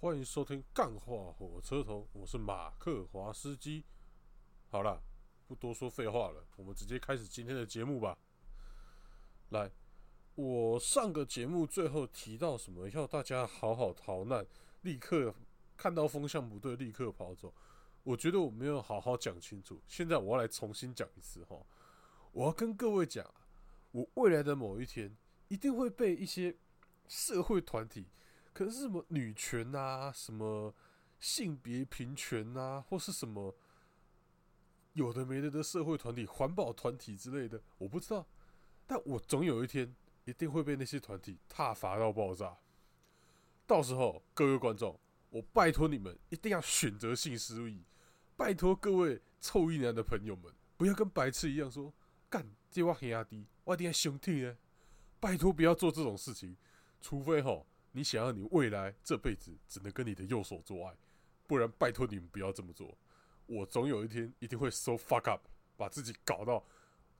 欢迎收听《干话火车头》，我是马克华斯基。好了，不多说废话了，我们直接开始今天的节目吧。来，我上个节目最后提到什么？要大家好好逃难，立刻看到风向不对，立刻跑走。我觉得我没有好好讲清楚，现在我要来重新讲一次哈。我要跟各位讲，我未来的某一天一定会被一些社会团体。可是什么女权啊，什么性别平权啊，或是什么有的没的的社会团体、环保团体之类的，我不知道。但我总有一天一定会被那些团体踏伐到爆炸。到时候，各位观众，我拜托你们一定要选择性失忆。拜托各位臭一男的朋友们，不要跟白痴一样说干这我很压低，我一定要兄弟呢。拜托不要做这种事情，除非吼。你想要你未来这辈子只能跟你的右手做爱，不然拜托你们不要这么做。我总有一天一定会 so fuck up，把自己搞到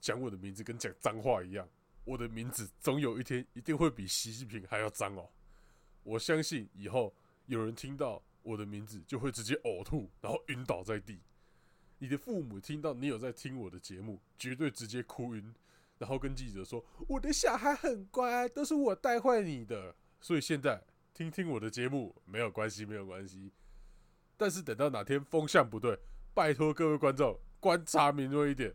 讲我的名字跟讲脏话一样。我的名字总有一天一定会比习近平还要脏哦。我相信以后有人听到我的名字就会直接呕吐，然后晕倒在地。你的父母听到你有在听我的节目，绝对直接哭晕，然后跟记者说：“我的小孩很乖，都是我带坏你的。”所以现在听听我的节目没有关系，没有关系。但是等到哪天风向不对，拜托各位观众观察敏锐一点，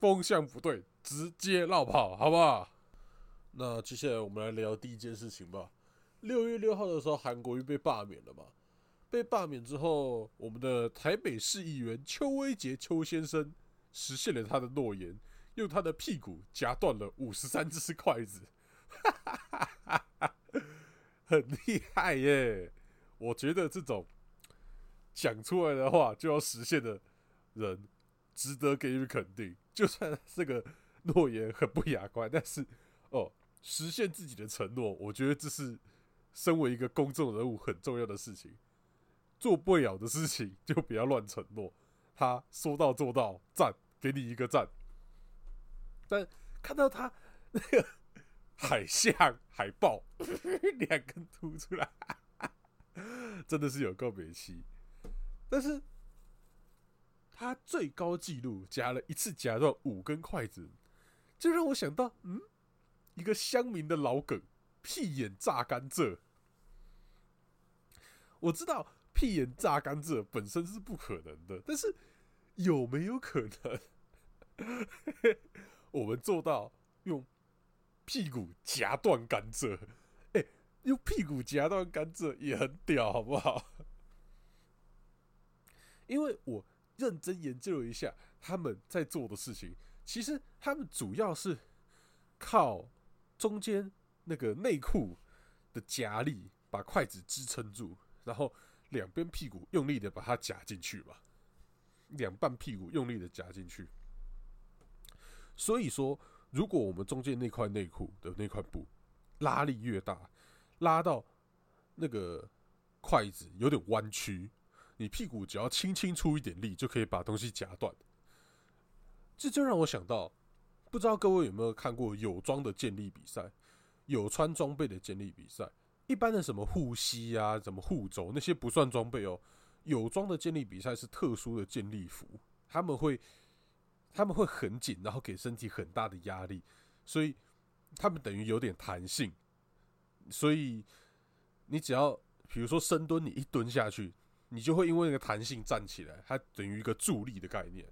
风向不对直接绕跑，好不好？那接下来我们来聊第一件事情吧。六月六号的时候，韩国瑜被罢免了嘛？被罢免之后，我们的台北市议员邱威杰邱先生实现了他的诺言，用他的屁股夹断了五十三只筷子。哈哈哈哈！很厉害耶！我觉得这种讲出来的话就要实现的人，值得给予肯定。就算这个诺言很不雅观，但是哦，实现自己的承诺，我觉得这是身为一个公众人物很重要的事情。做不了的事情就不要乱承诺。他说到做到，赞，给你一个赞。但看到他那个。海象海豹 两根凸出来，真的是有够美气。但是他最高纪录夹了一次夹断五根筷子，就让我想到，嗯，一个乡民的老梗——屁眼榨甘蔗。我知道屁眼榨甘蔗本身是不可能的，但是有没有可能，我们做到用？屁股夹断甘蔗，哎，用屁股夹断甘蔗也很屌，好不好？因为我认真研究了一下他们在做的事情，其实他们主要是靠中间那个内裤的夹力把筷子支撑住，然后两边屁股用力的把它夹进去吧，两半屁股用力的夹进去，所以说。如果我们中间那块内裤的那块布拉力越大，拉到那个筷子有点弯曲，你屁股只要轻轻出一点力，就可以把东西夹断。这就让我想到，不知道各位有没有看过有装的健力比赛，有穿装备的健力比赛，一般的什么护膝啊、什么护肘那些不算装备哦。有装的健力比赛是特殊的健力服，他们会。他们会很紧，然后给身体很大的压力，所以他们等于有点弹性。所以你只要比如说深蹲，你一蹲下去，你就会因为那个弹性站起来，它等于一个助力的概念。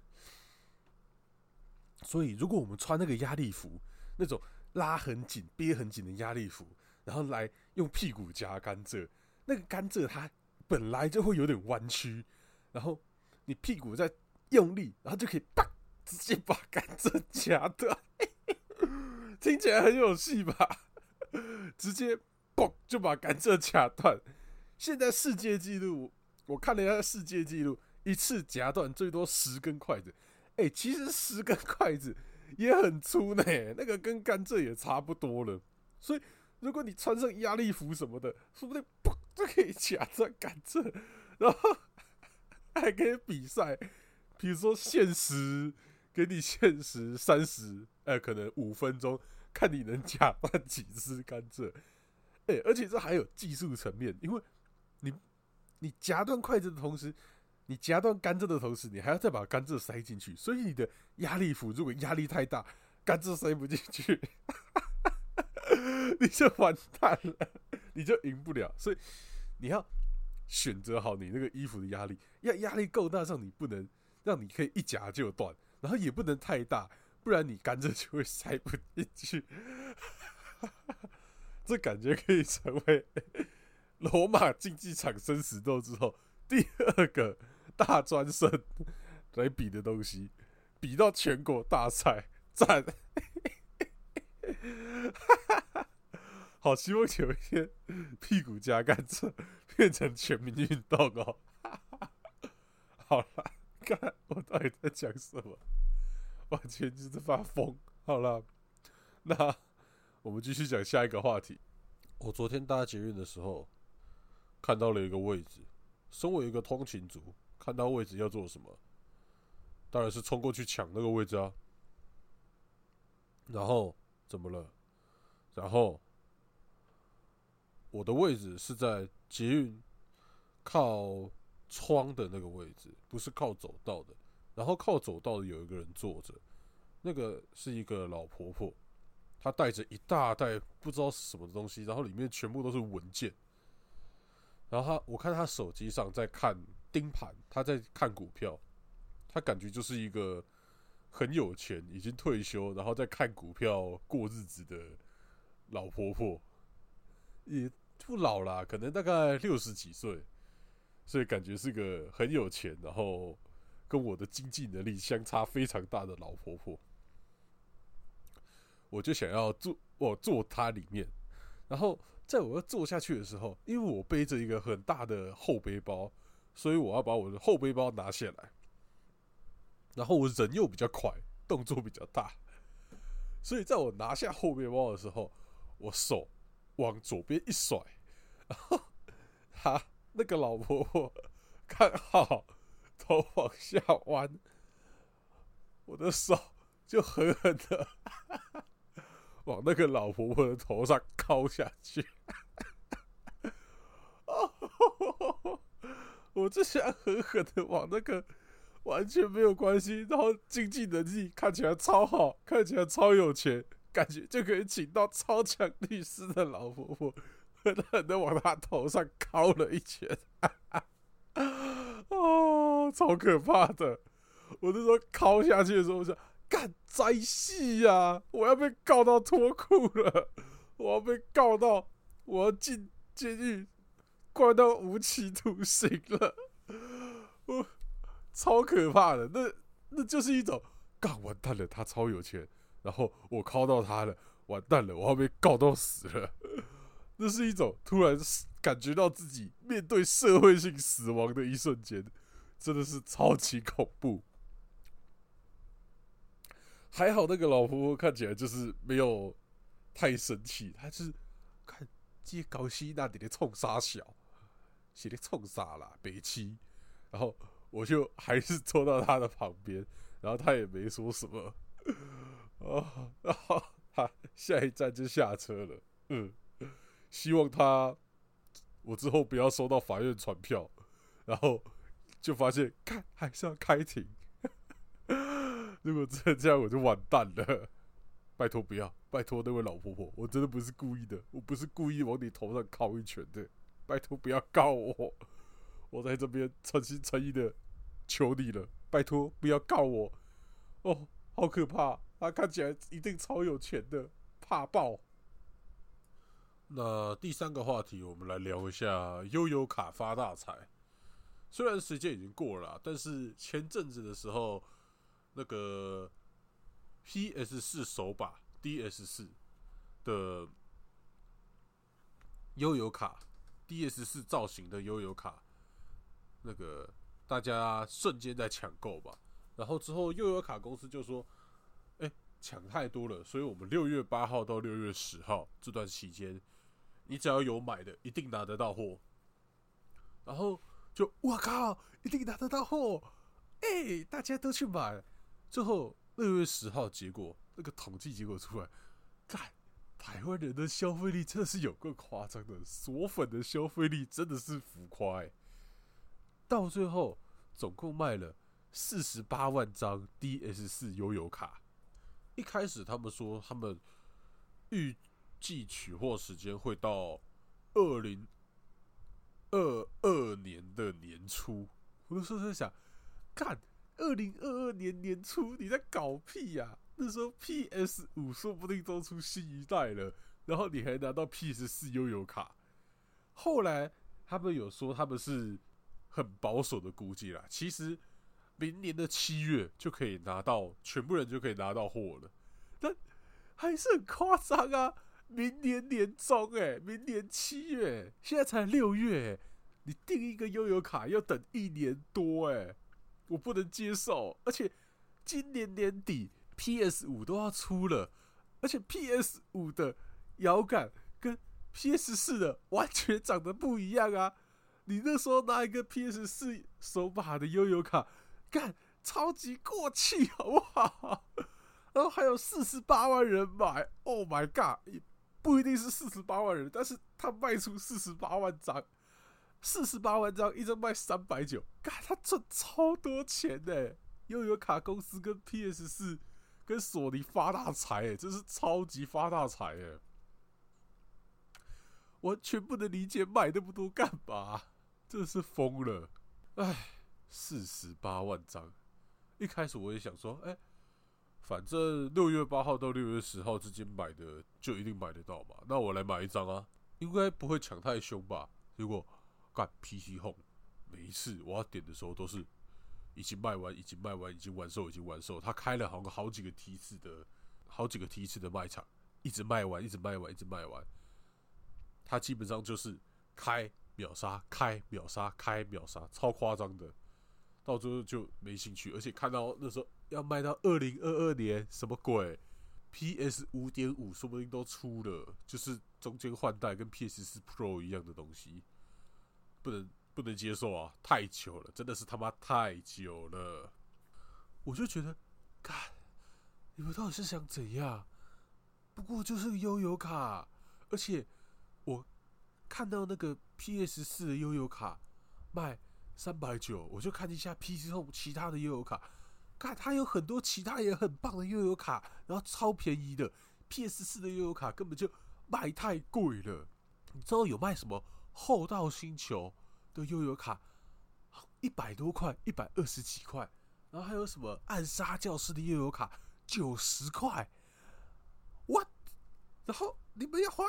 所以如果我们穿那个压力服，那种拉很紧、憋很紧的压力服，然后来用屁股夹甘蔗，那个甘蔗它本来就会有点弯曲，然后你屁股再用力，然后就可以啪。直接把甘蔗夹断，听起来很有戏吧？直接嘣就把甘蔗夹断。现在世界纪录，我看了一下世界纪录，一次夹断最多十根筷子。哎，其实十根筷子也很粗呢，那个跟甘蔗也差不多了。所以如果你穿上压力服什么的，说不定嘣就可以夹断甘蔗，然后还可以比赛，比如说限时。给你限时三十，呃，可能五分钟，看你能夹断几支甘蔗。哎，而且这还有技术层面，因为你你夹断筷子的同时，你夹断甘蔗的同时，你还要再把甘蔗塞进去，所以你的压力符如果压力太大，甘蔗塞不进去，你就完蛋了，你就赢不了。所以你要选择好你那个衣服的压力，要压力够大，让你不能让你可以一夹就断，然后也不能太大，不然你甘蔗就会塞不进去。这感觉可以成为罗马竞技场生死斗之后第二个大专生来比的东西，比到全国大赛，赞！好希望有一天屁股加甘蔗变成全民运动哦！好了，看我到底在讲什么，完全就是发疯。好了，那。我们继续讲下一个话题。我昨天搭捷运的时候，看到了一个位置。身为一个通勤族，看到位置要做什么？当然是冲过去抢那个位置啊。然后怎么了？然后我的位置是在捷运靠窗的那个位置，不是靠走道的。然后靠走道的有一个人坐着，那个是一个老婆婆。她带着一大袋不知道是什么东西，然后里面全部都是文件。然后她，我看她手机上在看盯盘，她在看股票。她感觉就是一个很有钱、已经退休，然后在看股票过日子的老婆婆，也不老啦，可能大概六十几岁，所以感觉是个很有钱，然后跟我的经济能力相差非常大的老婆婆。我就想要坐，我坐她里面，然后在我要坐下去的时候，因为我背着一个很大的后背包，所以我要把我的后背包拿下来。然后我人又比较快，动作比较大，所以在我拿下后背包的时候，我手往左边一甩，然后他那个老婆婆 看好头往下弯，我的手就狠狠的。往那个老婆婆的头上敲下去，我只想狠狠的往那个完全没有关系，然后经济能力看起来超好，看起来超有钱，感觉就可以请到超强律师的老婆婆，狠狠的往她头上敲了一拳，超可怕的！我那时候敲下去的时候，我想。干灾戏呀！我要被告到脱裤了，我要被告到我要进监狱，关到无期徒刑了，我超可怕的。那那就是一种干完蛋了，他超有钱，然后我靠到他了，完蛋了，我要被告到死了。那是一种突然感觉到自己面对社会性死亡的一瞬间，真的是超级恐怖。还好那个老婆婆看起来就是没有太生气，她是看这高希那里的冲杀小，写的冲杀啦，北七，然后我就还是坐到他的旁边，然后他也没说什么，啊，然后他下一站就下车了，嗯，希望他我之后不要收到法院传票，然后就发现看还是要开庭。如果真的这样，我就完蛋了。拜托不要，拜托那位老婆婆，我真的不是故意的，我不是故意往你头上敲一拳的。拜托不要告我，我在这边诚心诚意的求你了，拜托不要告我。哦，好可怕，他看起来一定超有钱的，怕爆。那第三个话题，我们来聊一下悠游卡发大财。虽然时间已经过了，但是前阵子的时候。那个 PS 四手把 DS 四的悠游卡，DS 四造型的悠游卡，那个大家瞬间在抢购吧。然后之后悠游卡公司就说：“哎，抢太多了，所以我们六月八号到六月十号这段期间，你只要有买的，一定拿得到货。”然后就我靠，一定拿得到货！哎，大家都去买。最后六月十号，结果那个统计结果出来，看台湾人的消费力真的是有够夸张的，锁粉的消费力真的是浮夸。到最后总共卖了四十八万张 DS 四悠游卡。一开始他们说他们预计取货时间会到二零二二年的年初，我那时候在想，干二零二二年年初你在搞屁呀、那时候 PS 五说不定都出新一代了，然后你还拿到 PS 四悠游卡。后来他们有说他们是很保守的估计啦，其实明年的七月就可以拿到，全部人就可以拿到货了，但还是很夸张啊！明年年中哎、明年七月，现在才六月、你订一个悠游卡要等一年多哎、我不能接受，而且今年年底 PS 五都要出了，而且 PS 五的摇杆跟 PS 四的完全长得不一样啊！你那时候拿一个 PS 四手把的悠游卡，干超级过气，好不好？然后还有四十八万人买，Oh my god！不一定是四十八万人，但是他卖出四十八万张，四十八万张，一张卖三百九，干他赚超多钱呢、又有卡公司跟 PS 四跟索尼发大财哎、真是超级发大财哎、完全不能理解买那么多干嘛，真是疯了！哎，四十八万张，一开始我也想说，哎、反正六月八号到六月十号之间买的就一定买得到嘛，那我来买一张啊，应该不会抢太凶吧？结果干 PC Home，每一次我要点的时候都是已经卖完，已经卖完，已经完售，已经完售。他开了好像好几个梯次的，好几个梯次的卖场，一直卖完，一直卖完，一直卖完。他基本上就是开秒杀，开秒杀，开秒杀，超夸张的。到最后就没兴趣，而且看到那时候要卖到二零二二年，什么鬼？PS 五点五说不定都出了，就是中间换代跟 PS 四 Pro 一样的东西，不能不能接受啊！太久了，真的是他妈太久了。我就觉得，看你们到底是想怎样？不过就是个悠游卡，而且我看到那个 PS 四的悠游卡卖三百九，我就看一下 PC Home 其他的悠游卡，看它有很多其他也很棒的悠游卡，然后超便宜的 PS 四的悠游卡根本就卖太贵了。你知道有卖什么厚道星球的悠游卡，一百多块，一百二十几块，然后还有什么暗杀教室的悠游卡？九十块。哇然后你们要花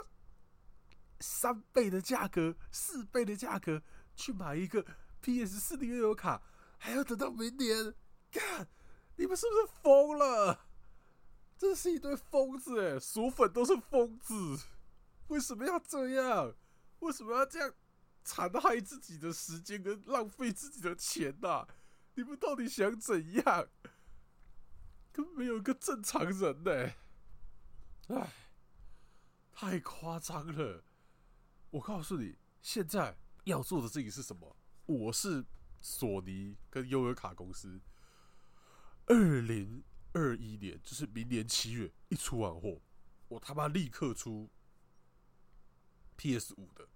三倍的价格、四倍的价格去买一个 PS 四的悠游卡，还要等到明年？干，你们是不是疯了？真是一堆疯子哎！薯粉都是疯子，为什么要这样？为什么要这样残害自己的时间跟浪费自己的钱呐、你们到底想怎样？根本没有一个正常人呢、唉，太夸张了！我告诉你，现在要做的事情是什么？我是索尼跟优游卡公司，二零二一年就是明年七月一出完货，我他妈立刻出 PS 五的，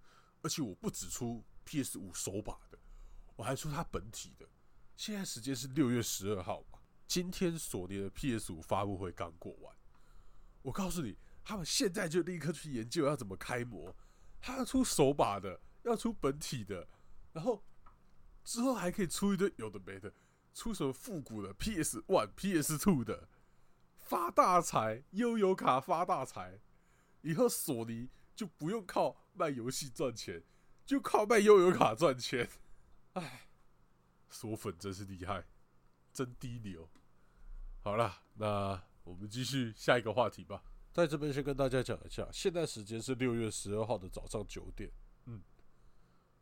而且我不只出 PS 五手把的，我还出它本体的。现在时间是六月十二号，今天索尼的 PS 五发布会刚过完，我告诉你，他们现在就立刻去研究要怎么开模，他要出手把的，要出本体的，然后之后还可以出一堆有的没的，出什么复古的 PS One、PS Two 的，发大财，悠游卡发大财，以后索尼就不用靠卖游戏赚钱，就靠卖悠游卡赚钱。唉，索粉真是厉害，真低流。好了，那我们继续下一个话题吧。在这边先跟大家讲一下，现在时间是六月十二号的早上九点。嗯，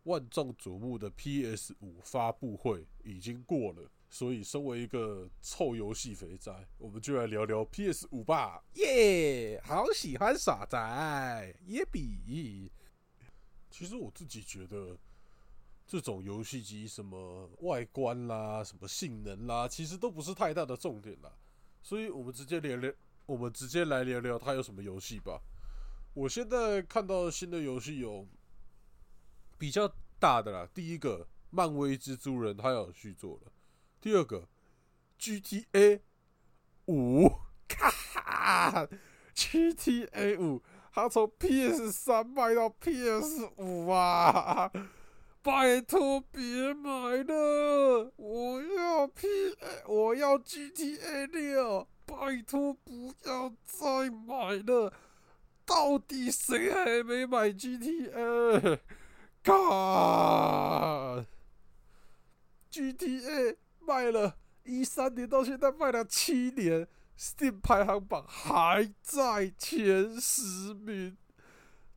万众瞩目的 PS 五发布会已经过了，所以身为一个臭游戏肥宅，我们就来聊聊 PS 五吧。耶、好喜欢耍宅，耶比。其实我自己觉得，这种游戏机什么外观啦、什么性能啦，其实都不是太大的重点啦。所以我们直接聊聊，我们直接来聊聊它有什么游戏吧。我现在看到新的游戏有比较大的啦，第一个漫威蜘蛛人他要有续作了。第二个，GTA 五，咔，GTA 五，他从 PS 三卖到 PS 五啊！拜托别买了，我要 P，我要 GTA 六，拜托不要再买了。到底谁还没买 GTA？嘎！GTA 卖了一三年到现在卖了七年，Steam 排行榜还在前十名。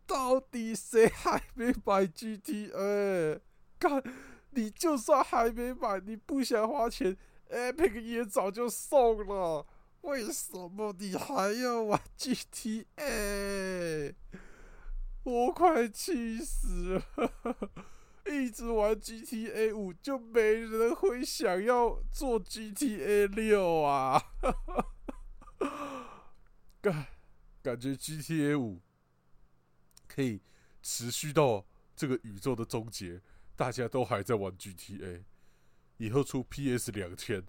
到底谁还没买 GTA？干，你就算还没买，你不想花钱，Epic 也早就送了。为什么你还要玩 GTA？我快气死了！一直玩 GTA 五，就没人会想要做 GTA 六啊！感感觉 GTA 五可以持续到这个宇宙的终结，大家都还在玩 GTA，以后出 PS 两千。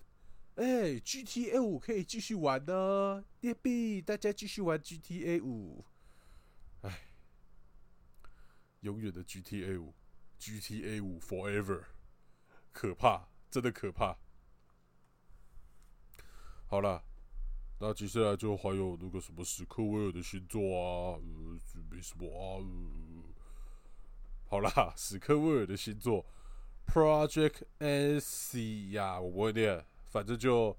哎，GTA 五可以继续玩呢，耶比，大家继续玩 GTA 五。永远的 GTA 五，GTA 五 Forever，可怕，真的可怕。好了，那接下来就还有那个什么史克威尔的新作啊，呃，没什么啊。好啦，史克威尔的新作 Project NC 呀，我不会念。反正就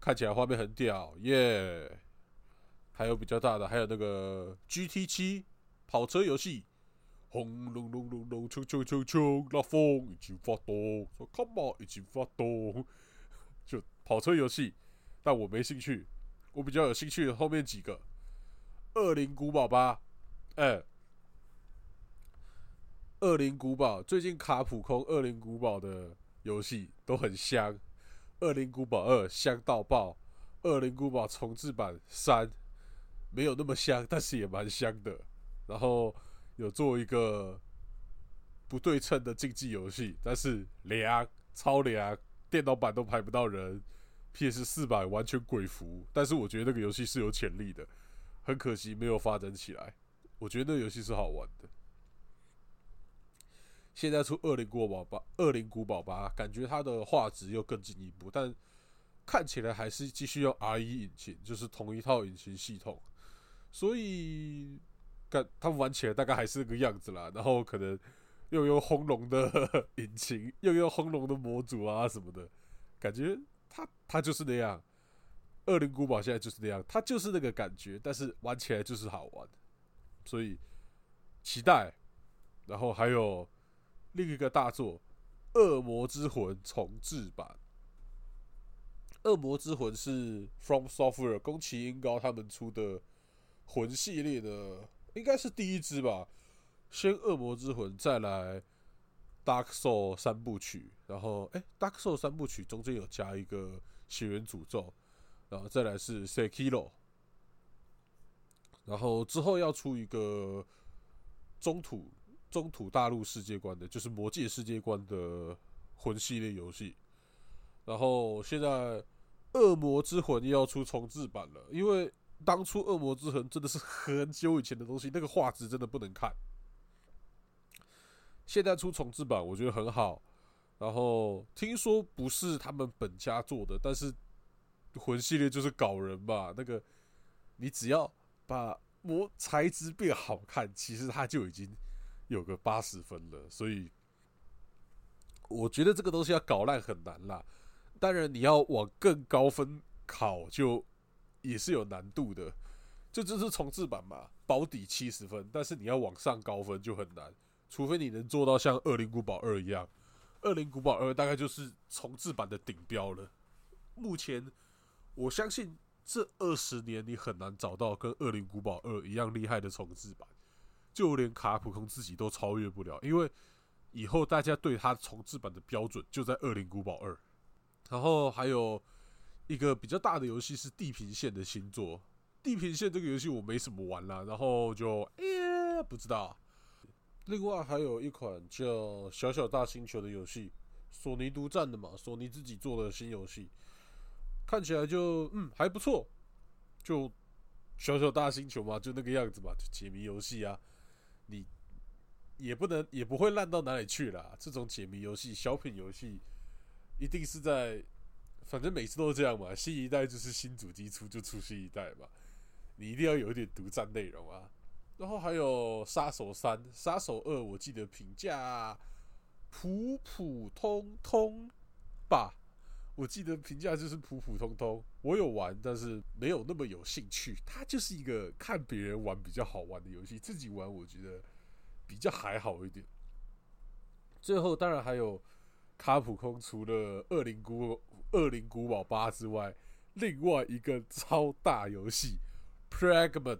看起来画面很屌耶，还有比较大的，还有那个 GT 七跑车游戏，轰隆隆隆隆，冲冲冲冲，那风已经发动，说 Come on，已经发动，就跑车游戏，但我没兴趣，我比较有兴趣的后面几个，恶灵古堡吧，哎，恶灵古堡最近卡普空恶灵古堡的游戏都很香。《恶灵古堡二》香到爆，《恶灵古堡重置版三》没有那么香，但是也蛮香的。然后有做一个不对称的竞技游戏，但是凉，超凉，电脑版都排不到人。PS 四版完全鬼服，但是我觉得那个游戏是有潜力的，很可惜没有发展起来。我觉得那游戏是好玩的。现在出《恶灵古堡吧》，《恶灵古堡吧》，感觉它的画质又更进一步，但看起来还是继续用 R 一引擎，就是同一套引擎系统，所以感他们玩起来大概还是那个样子啦。然后可能又用轰隆的引擎，又用轰隆的模组啊什么的，感觉它它就是那样，《恶灵古堡》现在就是那样，它就是那个感觉，但是玩起来就是好玩，所以期待。然后还有。另一个大作《恶魔之魂》重置版，《恶魔之魂》是 From Software 宫崎英高他们出的魂系列的，应该是第一支吧。先《恶魔之魂》，再来《Dark Soul》三部曲，然后哎，《Dark Soul》三部曲中间有加一个《血缘诅咒》，然后再来是《Sekiro》，然后之后要出一个中土。中土大陆世界观的，就是魔界世界观的魂系列游戏。然后现在《恶魔之魂》又要出重置版了，因为当初《恶魔之痕》真的是很久以前的东西，那个画质真的不能看。现在出重置版，我觉得很好。然后听说不是他们本家做的，但是魂系列就是搞人吧？那个你只要把魔材质变好看，其实它就已经。有个八十分了，所以我觉得这个东西要搞烂很难啦。当然，你要往更高分考，就也是有难度的。就这是重置版嘛，保底七十分，但是你要往上高分就很难，除非你能做到像《恶灵古堡二》一样，《恶灵古堡二》大概就是重置版的顶标了。目前，我相信这二十年你很难找到跟《恶灵古堡二》一样厉害的重置版。就连卡普空自己都超越不了，因为以后大家对它重置版的标准就在《恶灵古堡二》，然后还有一个比较大的游戏是《地平线》的新作，《地平线》这个游戏我没什么玩啦，然后就哎不知道，另外还有一款叫《小小大星球》的游戏，索尼独占的嘛，索尼自己做的新游戏，看起来就嗯还不错，就小小大星球嘛，就那个样子嘛，就解谜游戏啊，你也不能也不会烂到哪里去啦。这种解谜游戏、小品游戏，一定是在，反正每次都是这样嘛，新一代就是新主机出就出新一代嘛，你一定要有一点独占内容啊。然后还有《杀手三》《杀手二》，我记得评价普普通通吧。我记得评价就是普普通通。我有玩，但是没有那么有兴趣。它就是一个看别人玩比较好玩的游戏，自己玩我觉得比较还好一点。最后当然还有卡普空，除了《恶灵古恶灵古堡八》之外，另外一个超大游戏《Pragmata》。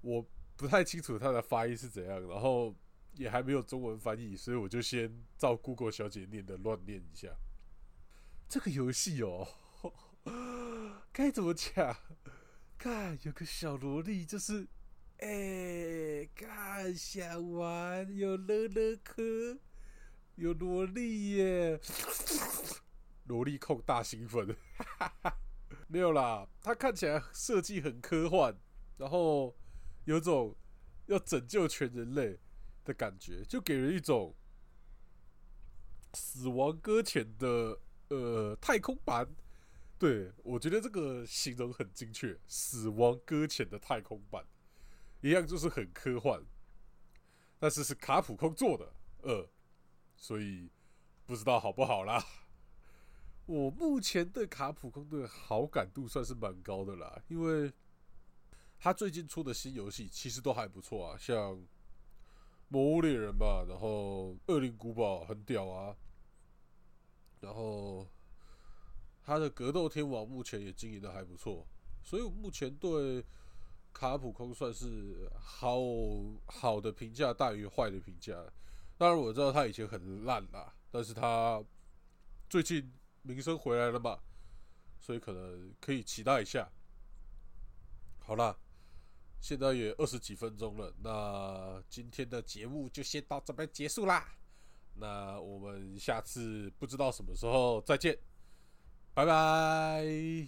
我不太清楚它的发音是怎样，然后也还没有中文翻译，所以我就先照 Google 小姐念的乱念一下。这个游戏哦，该怎么讲？看有个小萝莉，就是哎，看想玩，有乐乐科，有萝莉耶，萝莉控大兴奋，没有啦，它看起来设计很科幻，然后。有种要拯救全人类的感觉，就给人一种《死亡搁浅》的呃太空版。对我觉得这个形容很精确，《死亡搁浅》的太空版一样就是很科幻，但是是卡普空做的，呃，所以不知道好不好啦。我目前对卡普空的好感度算是蛮高的啦，因为。他最近出的新游戏其实都还不错啊，像《魔物猎人》吧，然后《恶灵古堡》很屌啊，然后他的《格斗天王》目前也经营的还不错，所以我目前对卡普空算是好好的评价大于坏的评价。当然我知道他以前很烂啦，但是他最近名声回来了嘛，所以可能可以期待一下。好啦。现在也二十几分钟了，那今天的节目就先到这边结束啦。那我们下次不知道什么时候再见，拜拜。